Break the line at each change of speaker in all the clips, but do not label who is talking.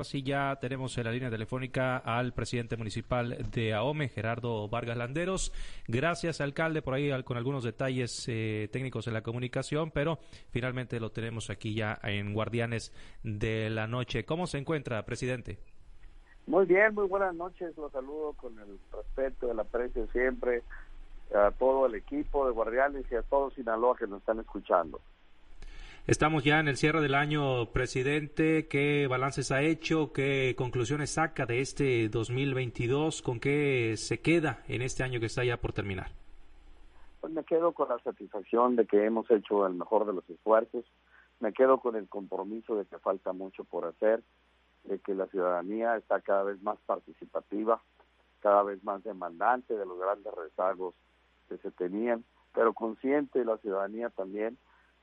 Así ya tenemos en la línea telefónica al presidente municipal de AOME, Gerardo Vargas Landeros. Gracias, alcalde, por ahí con algunos detalles eh, técnicos en la comunicación, pero finalmente lo tenemos aquí ya en Guardianes de la Noche. ¿Cómo se encuentra, presidente?
Muy bien, muy buenas noches. Los saludo con el respeto, el aprecio siempre a todo el equipo de Guardianes y a todos Sinaloa que nos están escuchando.
Estamos ya en el cierre del año, presidente. ¿Qué balances ha hecho? ¿Qué conclusiones saca de este 2022? ¿Con qué se queda en este año que está ya por terminar?
Pues me quedo con la satisfacción de que hemos hecho el mejor de los esfuerzos. Me quedo con el compromiso de que falta mucho por hacer, de que la ciudadanía está cada vez más participativa, cada vez más demandante de los grandes rezagos que se tenían, pero consciente la ciudadanía también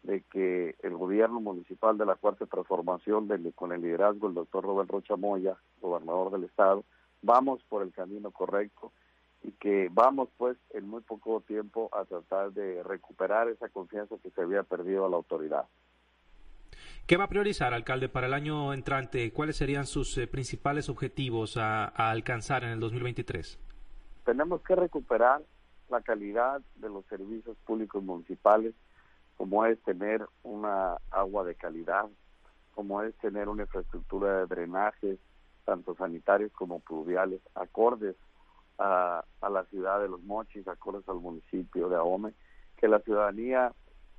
de que el gobierno municipal de la Cuarta Transformación, con el liderazgo del doctor Robert Rocha Moya, gobernador del estado, vamos por el camino correcto y que vamos pues en muy poco tiempo a tratar de recuperar esa confianza que se había perdido a la autoridad.
¿Qué va a priorizar, alcalde, para el año entrante? ¿Cuáles serían sus eh, principales objetivos a alcanzar en el 2023?
Tenemos que recuperar la calidad de los servicios públicos municipales como es tener una agua de calidad, como es tener una infraestructura de drenaje, tanto sanitarios como pluviales, acordes a, la ciudad de Los Mochis, acordes al municipio de Ahome, que la ciudadanía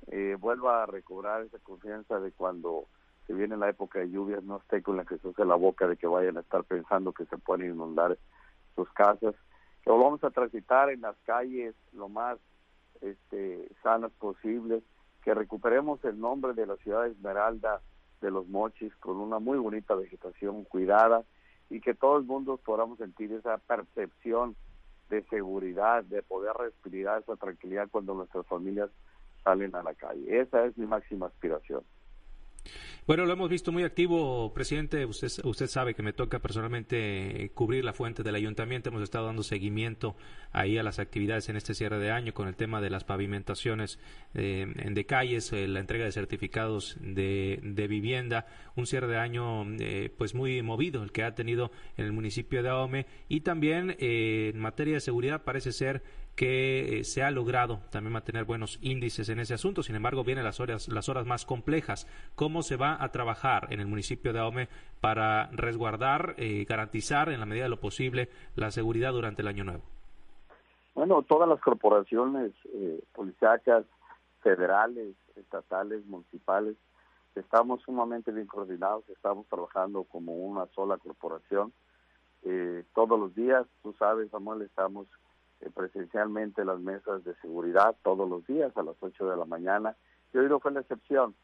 eh, vuelva a recobrar esa confianza de cuando se viene la época de lluvias, no esté con la que se la boca de que vayan a estar pensando que se pueden inundar sus casas, que volvamos a transitar en las calles lo más este, sanas posibles, que recuperemos el nombre de la ciudad Esmeralda de los Mochis con una muy bonita vegetación cuidada y que todo el mundo podamos sentir esa percepción de seguridad, de poder respirar esa tranquilidad cuando nuestras familias salen a la calle. Esa es mi máxima aspiración.
Bueno, lo hemos visto muy activo, presidente. Usted, usted sabe que me toca personalmente eh, cubrir la fuente del ayuntamiento. Hemos estado dando seguimiento ahí a las actividades en este cierre de año con el tema de las pavimentaciones eh, de calles, eh, la entrega de certificados de, vivienda. Un cierre de año pues muy movido el que ha tenido en el municipio de Ahome y también en materia de seguridad parece ser que eh, se ha logrado también mantener buenos índices en ese asunto. Sin embargo, vienen las horas, las horas más complejas. ¿Cómo se va a trabajar en el municipio de Ahome para resguardar, eh, garantizar en la medida de lo posible la seguridad durante el año nuevo?
Bueno, todas las corporaciones eh, policíacas, federales, estatales, municipales, estamos sumamente bien coordinados, estamos trabajando como una sola corporación. Eh, todos los días, tú sabes, Samuel, estamos presencialmente las mesas de seguridad todos los días a las 8 de la mañana. Y hoy no fue la excepción.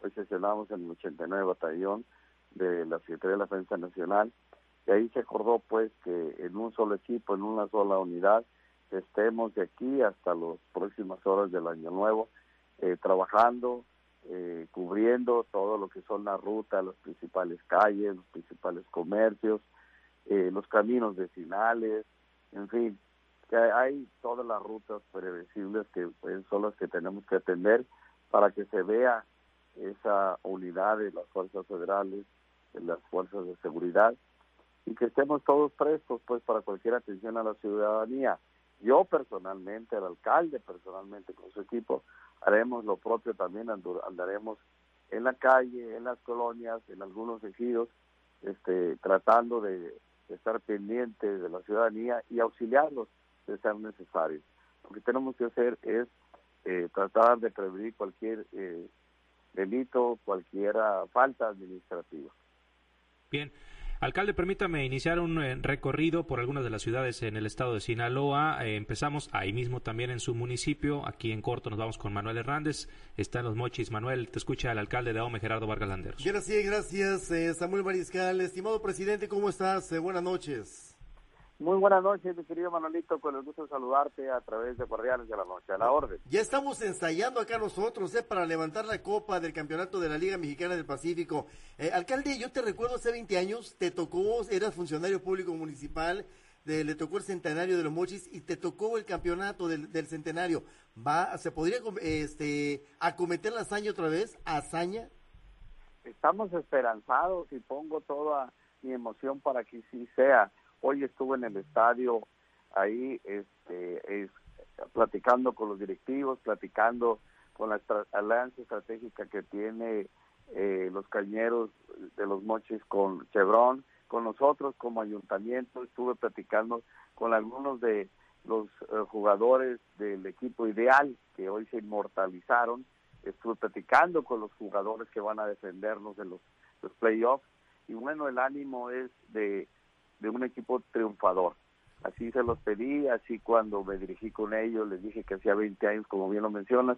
Hoy sesionamos en el 89 Batallón de la Secretaría de la Defensa Nacional y ahí se acordó pues que en un solo equipo, en una sola unidad, estemos de aquí hasta las próximas horas del año nuevo eh, trabajando, eh, cubriendo todo lo que son las rutas, las principales calles, los principales comercios, los caminos vecinales, en fin, hay todas las rutas previsibles que pues, son las que tenemos que atender para que se vea esa unidad de las fuerzas federales, de las fuerzas de seguridad y que estemos todos prestos pues para cualquier atención a la ciudadanía. Yo personalmente, el alcalde personalmente con su equipo, haremos lo propio también, andaremos en la calle, en las colonias, en algunos ejidos, este, tratando de estar pendientes de la ciudadanía y auxiliarlos de ser necesario. Lo que tenemos que hacer es eh, tratar de prevenir cualquier eh, delito, cualquier falta administrativa.
Bien. Alcalde, permítame iniciar un eh, recorrido por algunas de las ciudades en el estado de Sinaloa. empezamos ahí mismo también en su municipio. Aquí en corto nos vamos con Manuel Hernández. Está en los mochis. Manuel, te escucha el alcalde de Ahome, Gerardo Vargas Landeros.
Gracias, gracias, Samuel Mariscal. Estimado presidente, ¿cómo estás? buenas noches.
Muy buenas noches, mi querido Manolito, con el gusto de saludarte a través de Guardianes de la Noche, a la orden.
Ya estamos ensayando acá nosotros, ¿eh? Para levantar la copa del campeonato de la Liga Mexicana del Pacífico. Eh, alcalde, yo te recuerdo hace 20 años, te tocó, eras funcionario público municipal, le tocó el centenario de los mochis y te tocó el campeonato del, centenario. ¿Va, se podría este, acometer la hazaña otra vez? ¿Hazaña?
Estamos esperanzados y pongo toda mi emoción para que sí sea. Hoy estuve en el estadio ahí este, es, platicando con los directivos, platicando con la alianza estratégica que tiene eh, los cañeros de los moches con Chevron, con nosotros como ayuntamiento, estuve platicando con algunos de los eh, jugadores del equipo ideal que hoy se inmortalizaron, estuve platicando con los jugadores que van a defendernos en los, los playoffs. Y bueno, el ánimo es de, de un equipo triunfador. Así se los pedí, así cuando me dirigí con ellos, les dije que hacía 20 años, como bien lo mencionas,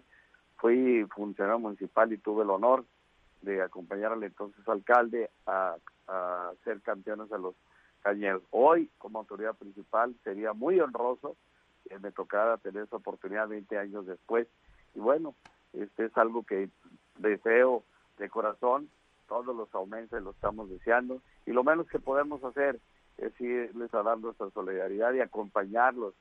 fui funcionario municipal y tuve el honor de acompañar al entonces alcalde a, ser campeones a los cañeros. Hoy, como autoridad principal, sería muy honroso que me tocara tener esa oportunidad 20 años después. Y bueno, este es algo que deseo de corazón, todos los aumentos lo estamos deseando, y lo menos que podemos hacer es irles a dar nuestra solidaridad y acompañarlos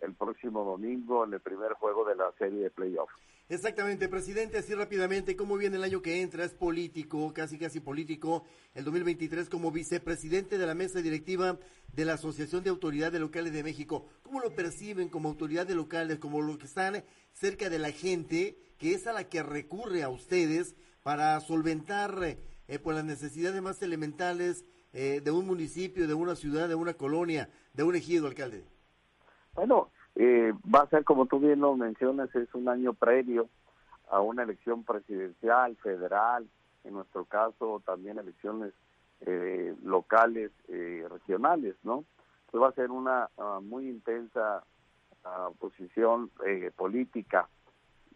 el próximo domingo en el primer juego de la serie de playoffs.
Exactamente, presidente, así rápidamente, ¿cómo viene el año que entra? Es político, casi casi político, el 2023 como vicepresidente de la mesa directiva de la Asociación de Autoridades Locales de México. ¿Cómo lo perciben como autoridades locales, como los que están cerca de la gente, que es a la que recurre a ustedes para solventar eh, pues las necesidades más elementales eh, de un municipio, de una ciudad, de una colonia, de un ejido, alcalde?
Bueno, eh, va a ser, como tú bien lo mencionas, es un año previo a una elección presidencial, federal, en nuestro caso también elecciones eh, locales, eh, regionales, ¿no? Pues va a ser una ah, muy intensa uh, posición política.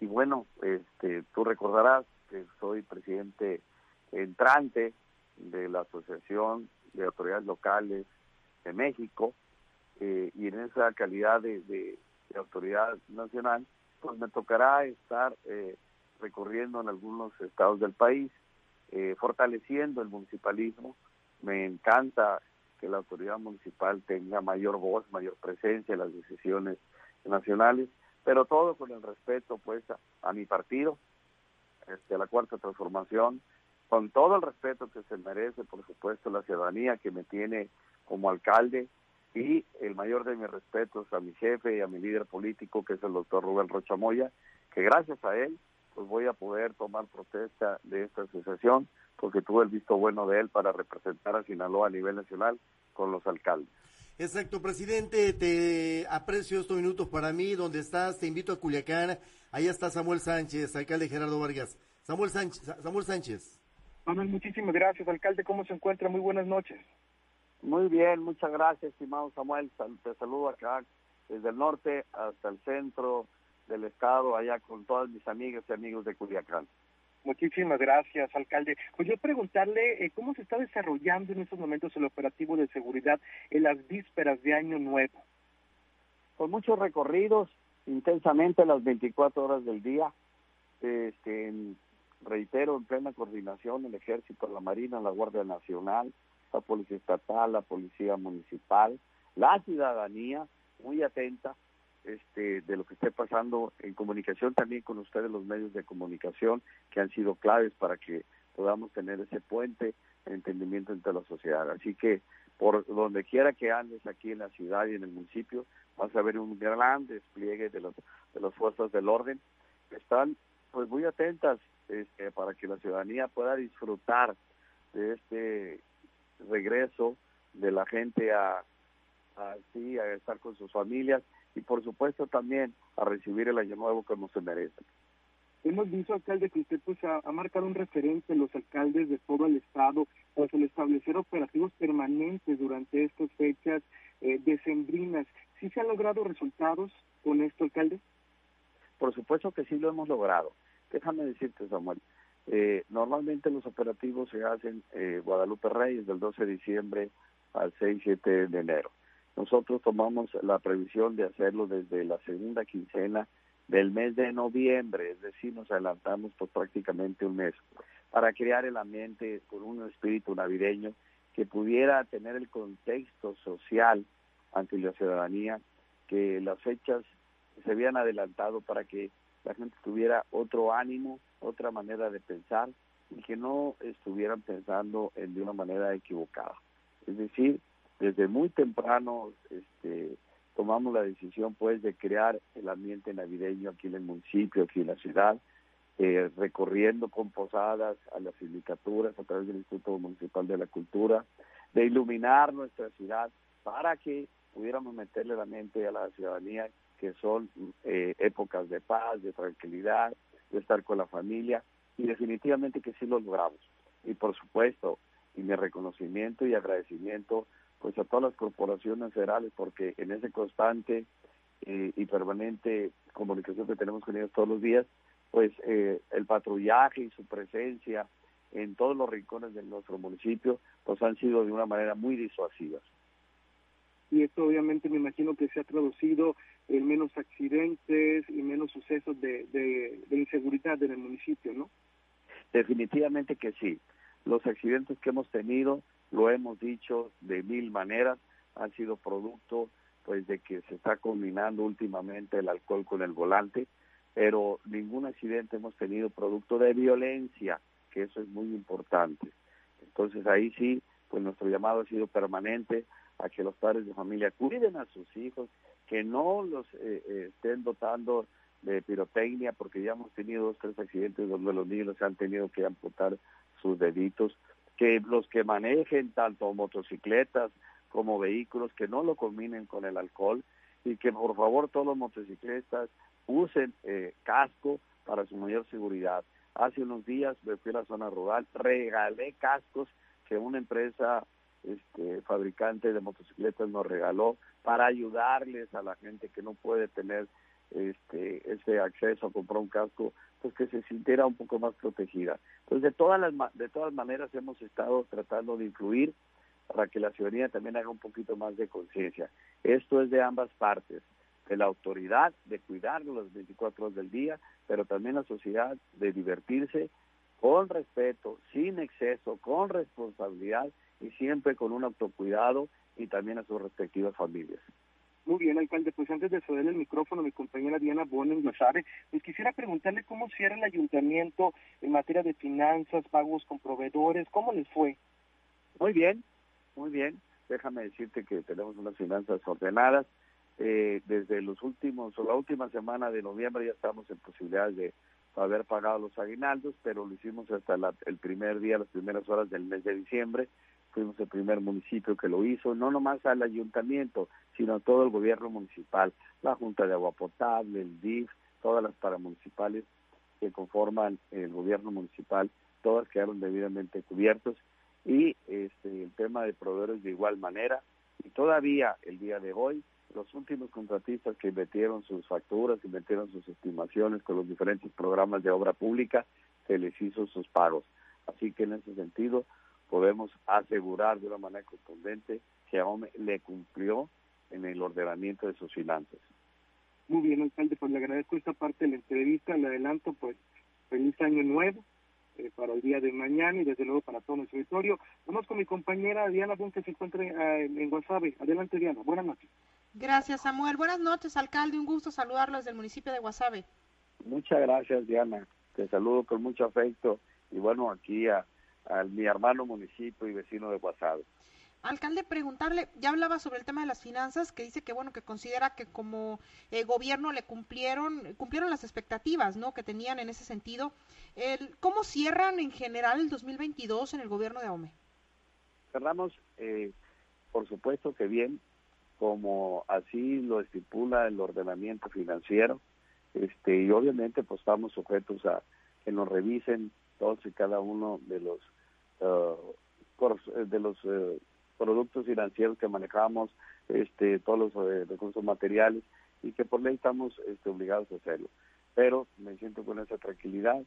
Y bueno, este, tú recordarás que soy presidente entrante de la Asociación de Autoridades Locales de México, eh, y en esa calidad de, autoridad nacional, pues me tocará estar eh, recorriendo en algunos estados del país, eh, fortaleciendo el municipalismo. Me encanta que la autoridad municipal tenga mayor voz, mayor presencia en las decisiones nacionales, pero todo con el respeto pues a, mi partido, este, a la cuarta transformación, con todo el respeto que se merece, por supuesto, la ciudadanía que me tiene como alcalde, y el mayor de mis respetos a mi jefe y a mi líder político, que es el doctor Rubén Rochamoya, que gracias a él pues voy a poder tomar protesta de esta asociación, porque tuve el visto bueno de él para representar a Sinaloa a nivel nacional con los alcaldes.
Exacto, presidente, te aprecio estos minutos para mí, donde estás, te invito a Culiacán, allá está Samuel Sánchez, alcalde Gerardo Vargas. Samuel Sánchez. Samuel Sánchez.
Manuel, muchísimas gracias, alcalde, ¿cómo se encuentra? Muy buenas noches.
Muy bien, muchas gracias, estimado Samuel. Te saludo acá desde el norte hasta el centro del estado, allá con todas mis amigas y amigos de Culiacán.
Muchísimas gracias, alcalde. Pues yo preguntarle eh, cómo se está desarrollando en estos momentos el operativo de seguridad en las vísperas de Año Nuevo.
Con muchos recorridos, intensamente las 24 horas del día. Este, reitero, en plena coordinación, el Ejército, la Marina, la Guardia Nacional, la Policía Estatal, la Policía Municipal, la ciudadanía muy atenta este, de lo que esté pasando en comunicación también con ustedes los medios de comunicación que han sido claves para que podamos tener ese puente de entendimiento entre la sociedad. Así que por donde quiera que andes aquí en la ciudad y en el municipio, vas a ver un gran despliegue de, los, de las fuerzas del orden están pues muy atentas este, para que la ciudadanía pueda disfrutar de este regreso de la gente a, a, a estar con sus familias y por supuesto también a recibir el año nuevo como se merece.
Hemos visto, alcalde, que usted pues ha, marcado un referente en los alcaldes de todo el estado, pues el establecer operativos permanentes durante estas fechas eh, decembrinas. ¿Sí se han logrado resultados con esto, alcalde?
Por supuesto que sí lo hemos logrado. Déjame decirte, Samuel, eh, normalmente los operativos se hacen eh, Guadalupe Reyes del 12 de diciembre al 6-7 de enero. Nosotros tomamos la previsión de hacerlo desde la segunda quincena del mes de noviembre, es decir, nos adelantamos por prácticamente un mes, para crear el ambiente con un espíritu navideño que pudiera tener el contexto social ante la ciudadanía, que las fechas se habían adelantado para que la gente tuviera otro ánimo, otra manera de pensar y que no estuvieran pensando en, de una manera equivocada. Es decir, desde muy temprano este, tomamos la decisión pues de crear el ambiente navideño aquí en el municipio, aquí en la ciudad, eh, recorriendo con posadas a las sindicaturas a través del Instituto Municipal de la Cultura, de iluminar nuestra ciudad para que pudiéramos meterle la mente a la ciudadanía que son eh, épocas de paz, de tranquilidad, de estar con la familia y definitivamente que sí lo logramos. Y por supuesto, y mi reconocimiento y agradecimiento pues a todas las corporaciones federales porque en ese constante eh, y permanente comunicación que tenemos con ellos todos los días, pues eh, el patrullaje y su presencia en todos los rincones de nuestro municipio pues han sido de una manera muy disuasivas.
Y esto obviamente me imagino que se ha traducido en menos accidentes y menos sucesos de, de inseguridad en el municipio, ¿no?
Definitivamente que sí. Los accidentes que hemos tenido lo hemos dicho de mil maneras, han sido producto pues de que se está combinando últimamente el alcohol con el volante, pero ningún accidente hemos tenido producto de violencia, que eso es muy importante. Entonces ahí sí, pues nuestro llamado ha sido permanente a que los padres de familia cuiden a sus hijos, que no los eh, eh, estén dotando de pirotecnia, porque ya hemos tenido dos, tres accidentes donde los niños han tenido que amputar sus deditos que los que manejen tanto motocicletas como vehículos que no lo combinen con el alcohol y que por favor todos los motociclistas usen eh, casco para su mayor seguridad. Hace unos días me fui a la zona rural, regalé cascos que una empresa este, fabricante de motocicletas nos regaló para ayudarles a la gente que no puede tener este, ese acceso a comprar un casco, pues que se sintiera un poco más protegida. Entonces, de todas las de todas maneras hemos estado tratando de influir para que la ciudadanía también haga un poquito más de conciencia. Esto es de ambas partes, de la autoridad de cuidar los 24 horas del día, pero también la sociedad de divertirse con respeto, sin exceso, con responsabilidad y siempre con un autocuidado y también a sus respectivas familias.
Muy bien, alcalde. Pues antes de ceder el micrófono a mi compañera Diana Bonen sabe, pues quisiera preguntarle cómo cierra el ayuntamiento en materia de finanzas, pagos con proveedores, ¿cómo les fue?
Muy bien, muy bien. Déjame decirte que tenemos unas finanzas ordenadas. Eh, desde los últimos, o la última semana de noviembre ya estamos en posibilidad de haber pagado los aguinaldos, pero lo hicimos hasta el primer día, las primeras horas del mes de diciembre. Fuimos el primer municipio que lo hizo, no nomás al ayuntamiento, sino a todo el gobierno municipal, la Junta de Agua Potable, el DIF, todas las paramunicipales que conforman el gobierno municipal, todas quedaron debidamente cubiertos. Y este, el tema de proveedores de igual manera y todavía el día de hoy los últimos contratistas que metieron sus facturas, que metieron sus estimaciones con los diferentes programas de obra pública, se les hizo sus pagos. Así que en ese sentido, podemos asegurar de una manera contundente que AOME le cumplió en el ordenamiento de sus finanzas.
Muy bien, alcalde, pues le agradezco esta parte de la entrevista, le adelanto pues feliz año nuevo eh, para el día de mañana y desde luego para todo nuestro auditorio. Vamos con mi compañera Diana que se encuentra eh, en Guasave. Adelante Diana, buenas noches.
Gracias Samuel, buenas noches alcalde, un gusto saludarlos del municipio de Guasave.
Muchas gracias Diana, te saludo con mucho afecto y bueno, aquí a a mi hermano municipio y vecino de Guasave.
Alcalde, preguntarle, ya hablaba sobre el tema de las finanzas, que dice que bueno, que considera que como eh, gobierno le cumplieron, cumplieron las expectativas, ¿no? Que tenían en ese sentido. El, ¿Cómo cierran en general el 2022 en el gobierno de AOME?
Cerramos, eh, por supuesto que bien, como así lo estipula el ordenamiento financiero, este, y obviamente pues estamos sujetos a que nos revisen todos y cada uno de los uh, de los uh, productos financieros que manejamos, este, todos los uh, recursos materiales y que por ley estamos este, obligados a hacerlo. Pero me siento con esa tranquilidad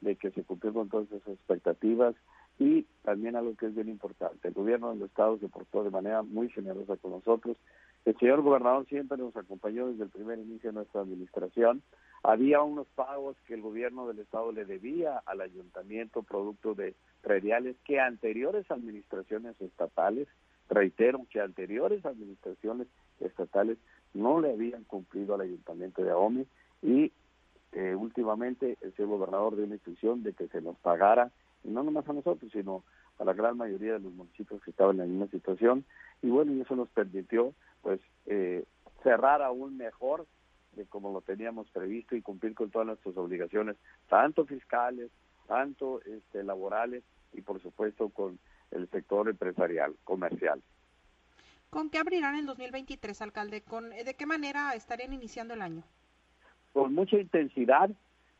de que se cumplió con todas esas expectativas y también algo que es bien importante, el gobierno del estado se portó de manera muy generosa con nosotros. El señor gobernador siempre nos acompañó desde el primer inicio de nuestra administración había unos pagos que el gobierno del estado le debía al ayuntamiento producto de prediales que anteriores administraciones estatales, reitero que anteriores administraciones estatales no le habían cumplido al ayuntamiento de Ahome y eh, últimamente el señor gobernador dio una instrucción de que se nos pagara, y no nomás a nosotros, sino a la gran mayoría de los municipios que estaban en la misma situación y bueno, y eso nos permitió pues eh, cerrar aún mejor de como lo teníamos previsto y cumplir con todas nuestras obligaciones, tanto fiscales, tanto este, laborales y por supuesto con el sector empresarial, comercial.
¿Con qué abrirán en 2023, alcalde? ¿Con, ¿De qué manera estarían iniciando el año?
Con mucha intensidad,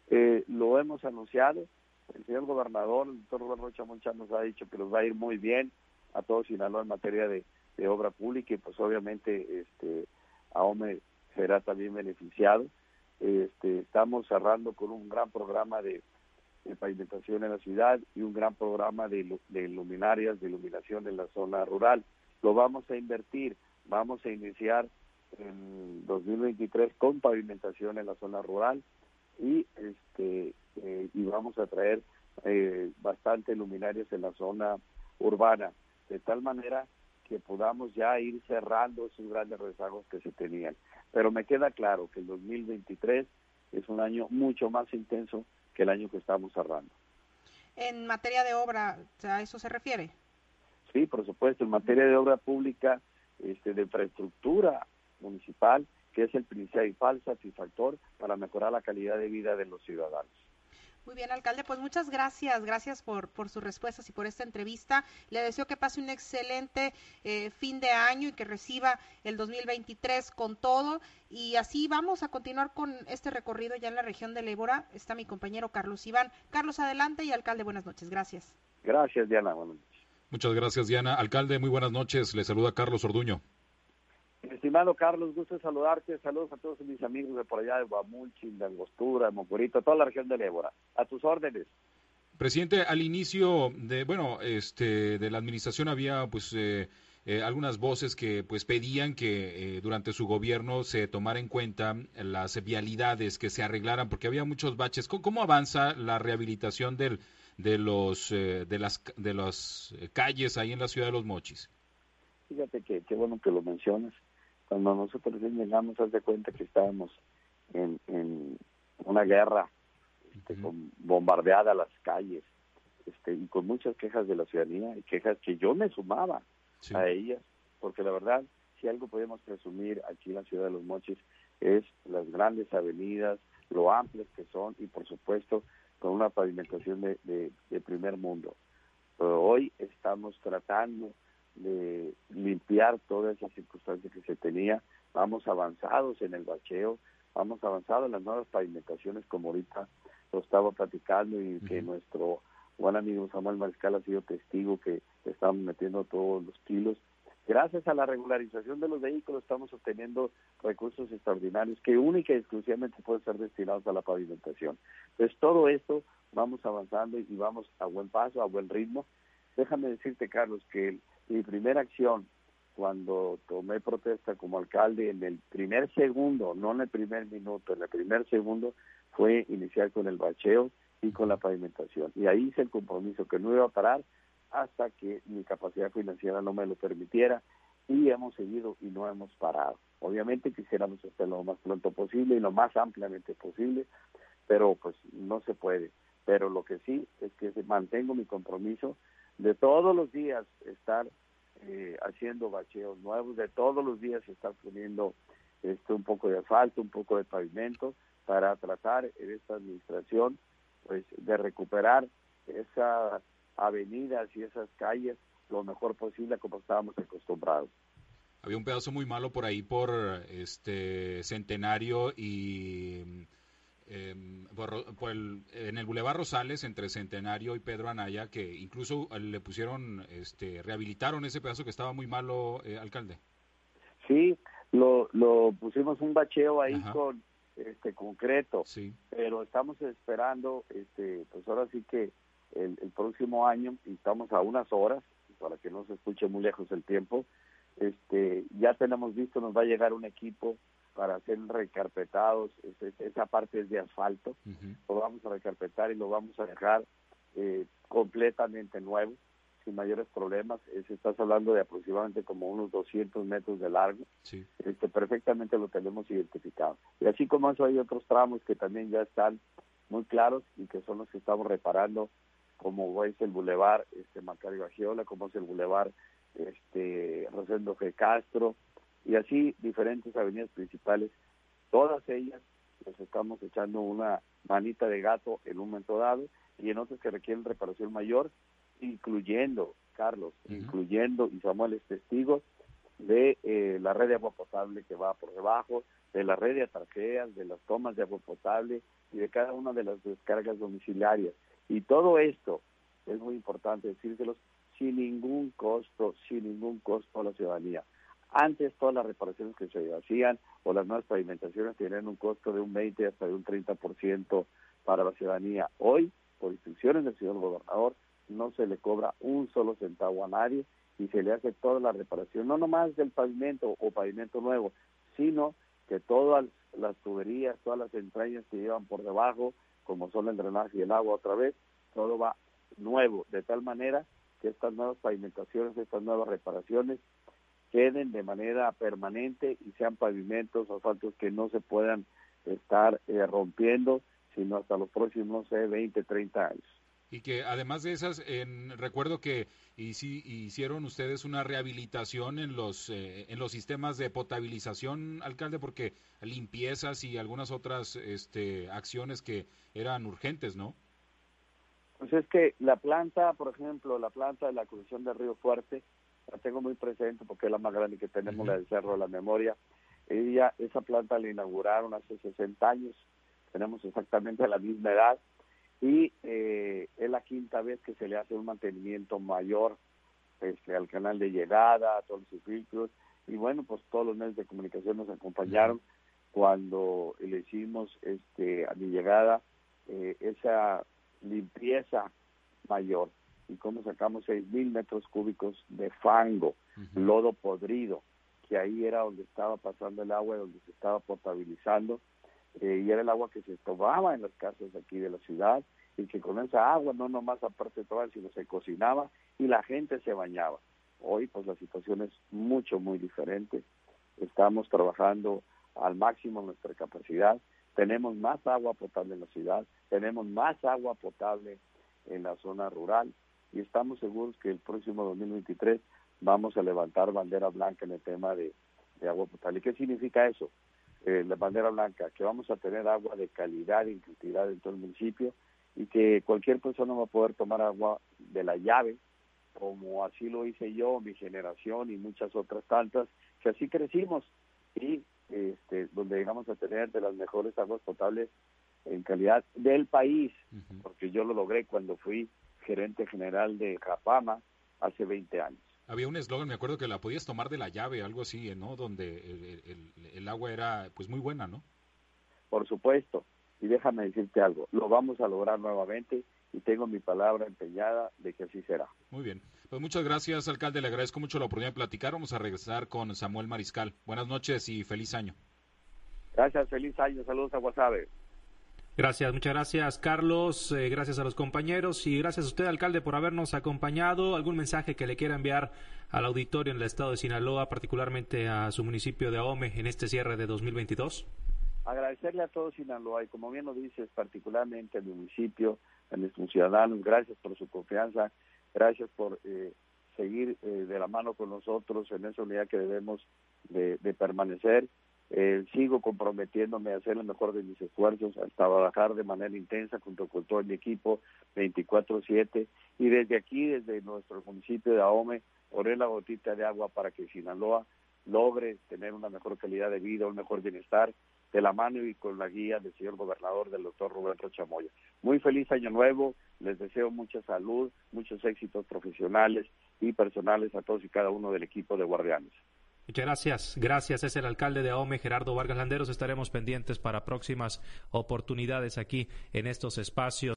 eh, lo hemos anunciado. El señor gobernador, el doctor Rocha Moncha, nos ha dicho que nos va a ir muy bien a todos Sinaloa en materia de, de obra pública y pues obviamente este AOME será también beneficiado. Este, estamos cerrando con un gran programa de, pavimentación en la ciudad y un gran programa de, de luminarias, de iluminación en la zona rural. Lo vamos a invertir, vamos a iniciar en 2023 con pavimentación en la zona rural y este eh, y vamos a traer eh, bastante luminarias en la zona urbana de tal manera que podamos ya ir cerrando esos grandes rezagos que se tenían. Pero me queda claro que el 2023 es un año mucho más intenso que el año que estamos cerrando.
En materia de obra, ¿a eso se refiere?
Sí, por supuesto, en materia de obra pública, este, de infraestructura municipal, que es el principal satisfactor para mejorar la calidad de vida de los ciudadanos.
Muy bien, alcalde, pues muchas gracias, gracias por, por sus respuestas y por esta entrevista. Le deseo que pase un excelente eh, fin de año y que reciba el 2023 con todo. Y así vamos a continuar con este recorrido ya en la región de Lébora. Está mi compañero Carlos Iván. Carlos, adelante y alcalde, buenas noches. Gracias.
Gracias, Diana. Buenas noches.
Muchas gracias, Diana. Alcalde, muy buenas noches. Le saluda Carlos Orduño.
Estimado Carlos, gusto saludarte. Saludos a todos mis amigos de por allá de Guamulchi, de Angostura, de Mocorito, toda la región de Ébora. A tus órdenes.
Presidente, al inicio de, bueno, este, de la administración había, pues, eh, eh, algunas voces que, pues, pedían que eh, durante su gobierno se tomara en cuenta las vialidades, que se arreglaran, porque había muchos baches. ¿Cómo, avanza la rehabilitación del, de los, de las, de las calles ahí en la ciudad de Los Mochis?
Fíjate que qué bueno que lo mencionas cuando nosotros llegamos, haz de cuenta que estábamos en, en una guerra, este, con bombardeada las calles, este, y con muchas quejas de la ciudadanía, y quejas que yo me sumaba a ellas, porque la verdad, si algo podemos presumir aquí en la ciudad de Los Mochis, es las grandes avenidas, lo amplias que son, y por supuesto, con una pavimentación de, de, de primer mundo. Pero hoy estamos tratando de limpiar todas esas circunstancias que se tenía. Vamos avanzados en el bacheo, vamos avanzados en las nuevas pavimentaciones, como ahorita lo estaba platicando y que nuestro buen amigo Samuel Mariscal ha sido testigo que estamos metiendo todos los kilos. Gracias a la regularización de los vehículos estamos obteniendo recursos extraordinarios que única y exclusivamente pueden ser destinados a la pavimentación. Entonces todo esto vamos avanzando y vamos a buen paso, a buen ritmo. Déjame decirte, Carlos, que el, mi primera acción cuando tomé protesta como alcalde en el primer segundo, no en el primer minuto, en el primer segundo, fue iniciar con el bacheo y con la pavimentación. Y ahí hice el compromiso que no iba a parar hasta que mi capacidad financiera no me lo permitiera y hemos seguido y no hemos parado. Obviamente quisiéramos hacerlo lo más pronto posible y lo más ampliamente posible, pero pues no se puede. Pero lo que sí es que mantengo mi compromiso de todos los días estar eh, haciendo bacheos nuevos, de todos los días estar poniendo este, un poco de asfalto, un poco de pavimento, para tratar en esta administración pues de recuperar esas avenidas y esas calles lo mejor posible como estábamos acostumbrados.
Había un pedazo muy malo por ahí por este Centenario y Por, en el Boulevard Rosales, entre Centenario y Pedro Anaya, que incluso le pusieron, este, rehabilitaron ese pedazo que estaba muy malo, eh, alcalde.
Sí, lo, lo pusimos un bacheo ahí con este concreto, sí. pero estamos esperando, este, pues ahora sí que el, el próximo año, y estamos a unas horas, para que no se escuche muy lejos el tiempo, este, ya tenemos visto, nos va a llegar un equipo para ser recarpetados, esa parte es de asfalto, lo vamos a recarpetar y lo vamos a dejar eh, completamente nuevo, sin mayores problemas. Se estás hablando de aproximadamente como unos 200 metros de largo. Este, perfectamente lo tenemos identificado. Y así como eso hay otros tramos que también ya están muy claros y que son los que estamos reparando como es el Boulevard este, Macario Agiola, como es el Boulevard este, Rosendo G. Castro, y así diferentes avenidas principales, todas ellas les estamos echando una manita de gato en un momento dado y en otras que requieren reparación mayor, incluyendo, Carlos, incluyendo, y Samuel es testigo, de eh, la red de agua potable que va por debajo, de la red de atarjeas, de las tomas de agua potable y de cada una de las descargas domiciliarias. Y todo esto, es muy importante decírselos, sin ningún costo, sin ningún costo a la ciudadanía. Antes todas las reparaciones que se hacían o las nuevas pavimentaciones tenían un costo de un 20 hasta de un 30% para la ciudadanía. Hoy, por instrucciones del señor gobernador, no se le cobra un solo centavo a nadie y se le hace toda la reparación, no nomás del pavimento o pavimento nuevo, sino que todas las tuberías, todas las entrañas que llevan por debajo, como son el drenaje y el agua otra vez, todo va nuevo, de tal manera que estas nuevas pavimentaciones, estas nuevas reparaciones queden de manera permanente y sean pavimentos o asfaltos que no se puedan estar eh, rompiendo, sino hasta los próximos, no sé, 20, 30 años.
Y que además de esas, en, recuerdo que hicieron ustedes una rehabilitación en los, eh, en los sistemas de potabilización, alcalde, porque limpiezas y algunas otras este, acciones que eran urgentes, ¿no?
Pues es que la planta, por ejemplo, la planta de la Comisión de Río Fuerte, la tengo muy presente porque es la más grande que tenemos, la del Cerro de la Memoria. Ella, esa planta la inauguraron hace 60 años, tenemos exactamente la misma edad y eh, es la quinta vez que se le hace un mantenimiento mayor este, al canal de llegada, a todos sus filtros y bueno, pues todos los medios de comunicación nos acompañaron cuando le hicimos este, a mi llegada eh, esa limpieza mayor y cómo sacamos seis mil metros cúbicos de fango, lodo podrido, que ahí era donde estaba pasando el agua, donde se estaba potabilizando, eh, y era el agua que se tomaba en las casas aquí de la ciudad, y que con esa agua no nomás aparte de tomar, sino se cocinaba y la gente se bañaba. Hoy pues la situación es mucho, muy diferente. Estamos trabajando al máximo nuestra capacidad. Tenemos más agua potable en la ciudad, tenemos más agua potable en la zona rural y estamos seguros que el próximo 2023 vamos a levantar bandera blanca en el tema de, agua potable. ¿Y qué significa eso? Eh, la bandera blanca, que vamos a tener agua de calidad y cantidad en todo el municipio y que cualquier persona va a poder tomar agua de la llave, como así lo hice yo, mi generación y muchas otras tantas, que así crecimos y este, donde llegamos a tener de las mejores aguas potables en calidad del país, porque yo lo logré cuando fui gerente general de Japama hace 20 años.
Había un eslogan, me acuerdo que la podías tomar de la llave, algo así, ¿no? Donde el, agua era pues muy buena, ¿no?
Por supuesto. Y déjame decirte algo, lo vamos a lograr nuevamente y tengo mi palabra empeñada de que así será.
Muy bien. Pues muchas gracias, alcalde. Le agradezco mucho la oportunidad de platicar. Vamos a regresar con Samuel Mariscal. Buenas noches y feliz año.
Gracias, feliz año. Saludos a Guasave.
Gracias, muchas gracias Carlos, eh, gracias a los compañeros y gracias a usted alcalde por habernos acompañado. ¿Algún mensaje que le quiera enviar al auditorio en el estado de Sinaloa, particularmente a su municipio de Ahome en este cierre de 2022?
Agradecerle a todos Sinaloa y como bien lo dices, particularmente al municipio, a nuestros ciudadanos, gracias por su confianza, gracias por eh, seguir eh, de la mano con nosotros en esa unidad que debemos de permanecer eh, sigo comprometiéndome a hacer el mejor de mis esfuerzos, a trabajar de manera intensa junto con todo mi equipo 24/7 y desde aquí, desde nuestro municipio de Ahome, oré la gotita de agua para que Sinaloa logre tener una mejor calidad de vida, un mejor bienestar, de la mano y con la guía del señor gobernador, del doctor Rubén Rochamoya. Muy feliz año nuevo, les deseo mucha salud, muchos éxitos profesionales y personales a todos y cada uno del equipo de guardianes.
Muchas gracias. Gracias. Es el alcalde de AOME, Gerardo Vargas Landeros. Estaremos pendientes para próximas oportunidades aquí en estos espacios.